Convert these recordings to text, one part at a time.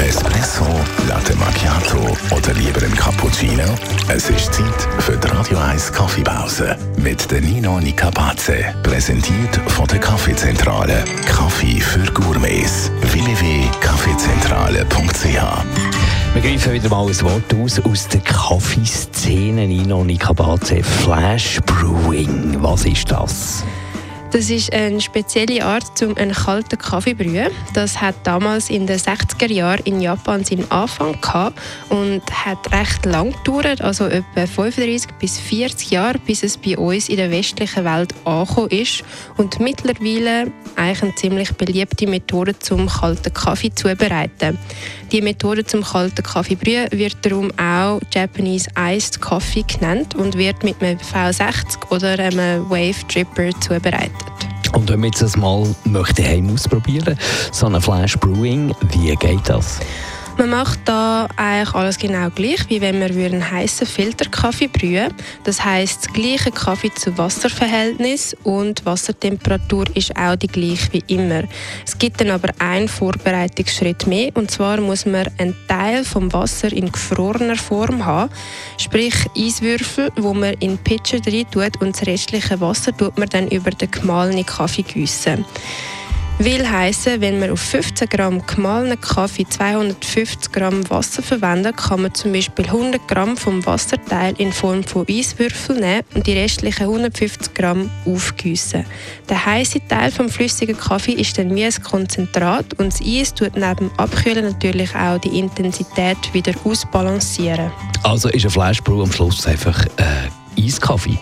Espresso, Latte Macchiato oder lieber ein Cappuccino? Es ist Zeit für die Radio 1 Kaffeepause mit der Nino Nicapace. Präsentiert von der Kaffeezentrale. Kaffee für Gourmets. www.kaffeezentrale.ch wir greifen wieder mal ein Wort aus aus der Kaffeeszene. Nino Nicapace. Flash Brewing. Was ist das? Das ist eine spezielle Art, um einen kalten Kaffee zu brühen. Das hat damals in den 60er Jahren in Japan seinen Anfang gehabt und hat recht lang gedauert, also etwa 35 bis 40 Jahre, bis es bei uns in der westlichen Welt angekommen ist und mittlerweile eigentlich eine ziemlich beliebte Methode zum kalten Kaffee zubereiten. Die Methode zum kalten Kaffee brühen wird darum auch Japanese Iced Coffee genannt und wird mit einem V60 oder einem Wave Dripper zubereitet. Und wenn man jetzt mal möchte heim ausprobieren, so eine Flash Brewing, wie geht das? Man macht da eigentlich alles genau gleich, wie wenn man einen heißen Filterkaffee brühen Das heißt, das gleiche Kaffee zu Wasserverhältnis und Wassertemperatur ist auch die gleiche wie immer. Es gibt dann aber einen Vorbereitungsschritt mehr und zwar muss man einen Teil vom Wasser in gefrorener Form haben, sprich Eiswürfel, wo man in Pitcher rein tut und das restliche Wasser tut man dann über den gemahlenen Kaffee gießen. Will heißen, wenn man auf 15 Gramm gemahlenen Kaffee 250 Gramm Wasser verwendet, kann man zum Beispiel 100 Gramm vom Wasserteil in Form von Eiswürfeln nehmen und die restlichen 150 Gramm aufgießen. Der heiße Teil vom flüssigen Kaffee ist dann wie ein Konzentrat und das Eis tut neben Abkühlen natürlich auch die Intensität wieder ausbalancieren. Also ist ein Flashbrew am Schluss einfach äh, Eiskaffee?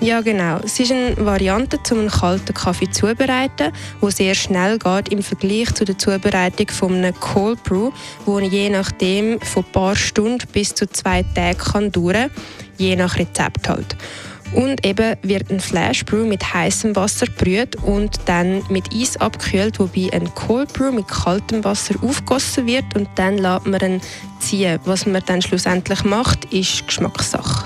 Ja, genau. Es ist eine Variante, um einen kalten Kaffee zuzubereiten, wo sehr schnell geht im Vergleich zu der Zubereitung von einem Cold Brew, wo je nachdem von ein paar Stunden bis zu zwei Tagen kann dauern, je nach Rezept halt. Und eben wird ein Flash Brew mit heißem Wasser brüht und dann mit Eis abgekühlt, wobei ein Cold Brew mit kaltem Wasser aufgossen wird und dann lässt man ihn ziehen. Was man dann schlussendlich macht, ist Geschmackssache.